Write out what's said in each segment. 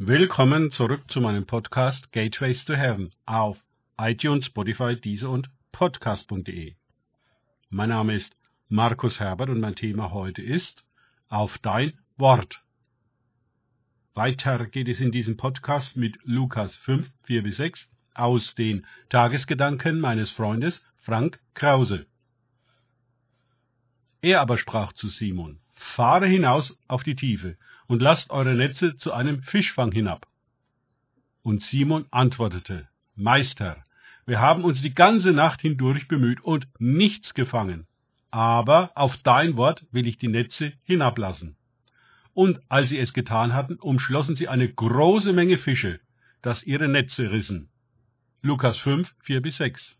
Willkommen zurück zu meinem Podcast Gateways to Heaven auf iTunes, Spotify, Deezer und Podcast.de. Mein Name ist Markus Herbert und mein Thema heute ist Auf dein Wort. Weiter geht es in diesem Podcast mit Lukas 5, 4 bis 6 aus den Tagesgedanken meines Freundes Frank Krause. Er aber sprach zu Simon, fahre hinaus auf die Tiefe und lasst eure Netze zu einem Fischfang hinab. Und Simon antwortete, Meister, wir haben uns die ganze Nacht hindurch bemüht und nichts gefangen, aber auf dein Wort will ich die Netze hinablassen. Und als sie es getan hatten, umschlossen sie eine große Menge Fische, dass ihre Netze rissen. Lukas 5, 4 bis 6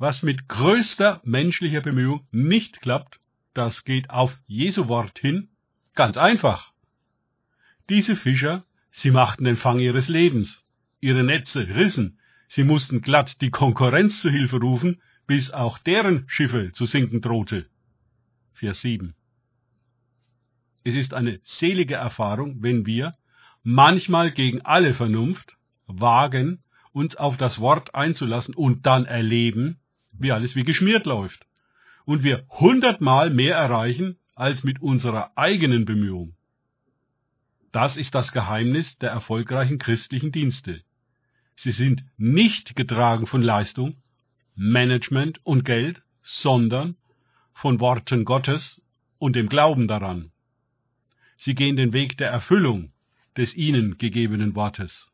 was mit größter menschlicher Bemühung nicht klappt, das geht auf Jesu Wort hin ganz einfach. Diese Fischer, sie machten den Fang ihres Lebens. Ihre Netze rissen. Sie mussten glatt die Konkurrenz zu Hilfe rufen, bis auch deren Schiffe zu sinken drohte. Vers 7. Es ist eine selige Erfahrung, wenn wir, manchmal gegen alle Vernunft, wagen, uns auf das Wort einzulassen und dann erleben, wie alles wie geschmiert läuft. Und wir hundertmal mehr erreichen als mit unserer eigenen Bemühung. Das ist das Geheimnis der erfolgreichen christlichen Dienste. Sie sind nicht getragen von Leistung, Management und Geld, sondern von Worten Gottes und dem Glauben daran. Sie gehen den Weg der Erfüllung des ihnen gegebenen Wortes.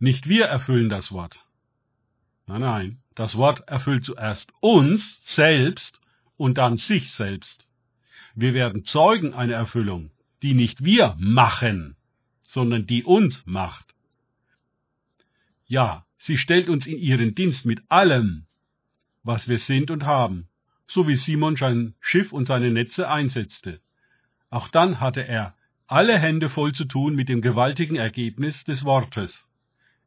Nicht wir erfüllen das Wort, Nein, nein, das Wort erfüllt zuerst uns selbst und dann sich selbst. Wir werden Zeugen einer Erfüllung, die nicht wir machen, sondern die uns macht. Ja, sie stellt uns in ihren Dienst mit allem, was wir sind und haben, so wie Simon sein Schiff und seine Netze einsetzte. Auch dann hatte er alle Hände voll zu tun mit dem gewaltigen Ergebnis des Wortes.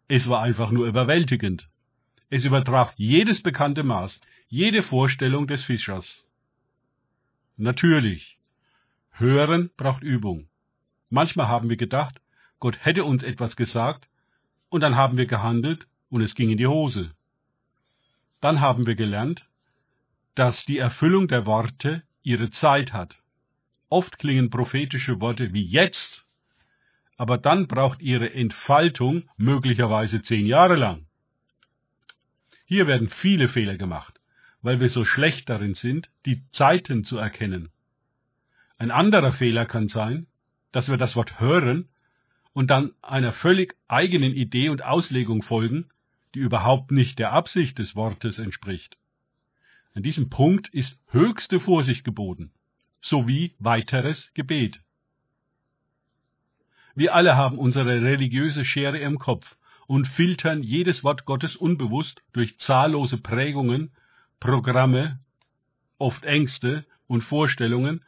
Es war einfach nur überwältigend. Es übertraf jedes bekannte Maß, jede Vorstellung des Fischers. Natürlich, Hören braucht Übung. Manchmal haben wir gedacht, Gott hätte uns etwas gesagt, und dann haben wir gehandelt und es ging in die Hose. Dann haben wir gelernt, dass die Erfüllung der Worte ihre Zeit hat. Oft klingen prophetische Worte wie jetzt, aber dann braucht ihre Entfaltung möglicherweise zehn Jahre lang. Hier werden viele Fehler gemacht, weil wir so schlecht darin sind, die Zeiten zu erkennen. Ein anderer Fehler kann sein, dass wir das Wort hören und dann einer völlig eigenen Idee und Auslegung folgen, die überhaupt nicht der Absicht des Wortes entspricht. An diesem Punkt ist höchste Vorsicht geboten, sowie weiteres Gebet. Wir alle haben unsere religiöse Schere im Kopf und filtern jedes Wort Gottes unbewusst durch zahllose Prägungen, Programme, oft Ängste und Vorstellungen,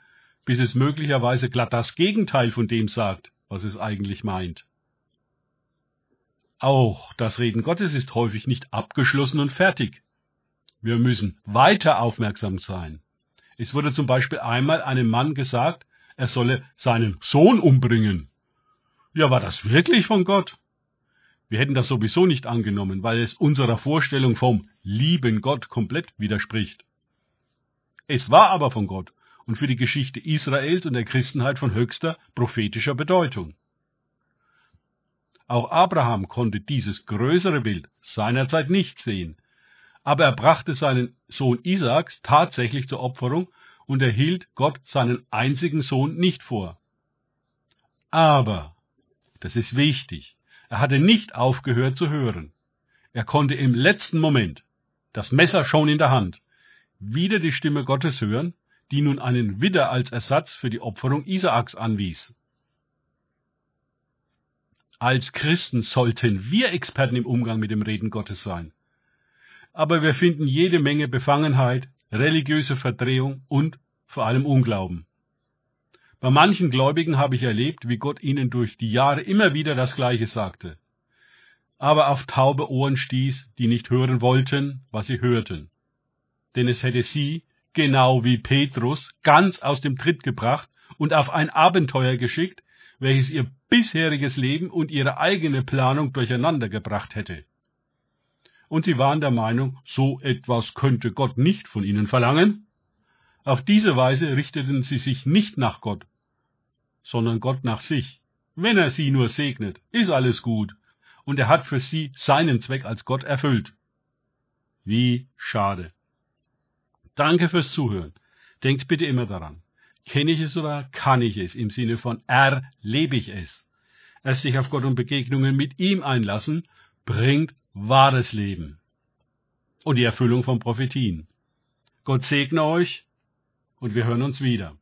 bis es möglicherweise glatt das Gegenteil von dem sagt, was es eigentlich meint. Auch das Reden Gottes ist häufig nicht abgeschlossen und fertig. Wir müssen weiter aufmerksam sein. Es wurde zum Beispiel einmal einem Mann gesagt, er solle seinen Sohn umbringen. Ja, war das wirklich von Gott? Wir hätten das sowieso nicht angenommen, weil es unserer Vorstellung vom lieben Gott komplett widerspricht. Es war aber von Gott und für die Geschichte Israels und der Christenheit von höchster prophetischer Bedeutung. Auch Abraham konnte dieses größere Bild seinerzeit nicht sehen, aber er brachte seinen Sohn Isaaks tatsächlich zur Opferung und erhielt Gott seinen einzigen Sohn nicht vor. Aber, das ist wichtig, er hatte nicht aufgehört zu hören. Er konnte im letzten Moment, das Messer schon in der Hand, wieder die Stimme Gottes hören, die nun einen Widder als Ersatz für die Opferung Isaaks anwies. Als Christen sollten wir Experten im Umgang mit dem Reden Gottes sein. Aber wir finden jede Menge Befangenheit, religiöse Verdrehung und vor allem Unglauben. Bei manchen Gläubigen habe ich erlebt, wie Gott ihnen durch die Jahre immer wieder das Gleiche sagte, aber auf taube Ohren stieß, die nicht hören wollten, was sie hörten. Denn es hätte sie, genau wie Petrus, ganz aus dem Tritt gebracht und auf ein Abenteuer geschickt, welches ihr bisheriges Leben und ihre eigene Planung durcheinander gebracht hätte. Und sie waren der Meinung, so etwas könnte Gott nicht von ihnen verlangen. Auf diese Weise richteten sie sich nicht nach Gott, sondern Gott nach sich. Wenn er sie nur segnet, ist alles gut, und er hat für sie seinen Zweck als Gott erfüllt. Wie schade. Danke fürs Zuhören. Denkt bitte immer daran. Kenne ich es oder kann ich es im Sinne von erlebe ich es? Erst sich auf Gott und Begegnungen mit ihm einlassen, bringt wahres Leben und die Erfüllung von Prophetien. Gott segne euch und wir hören uns wieder.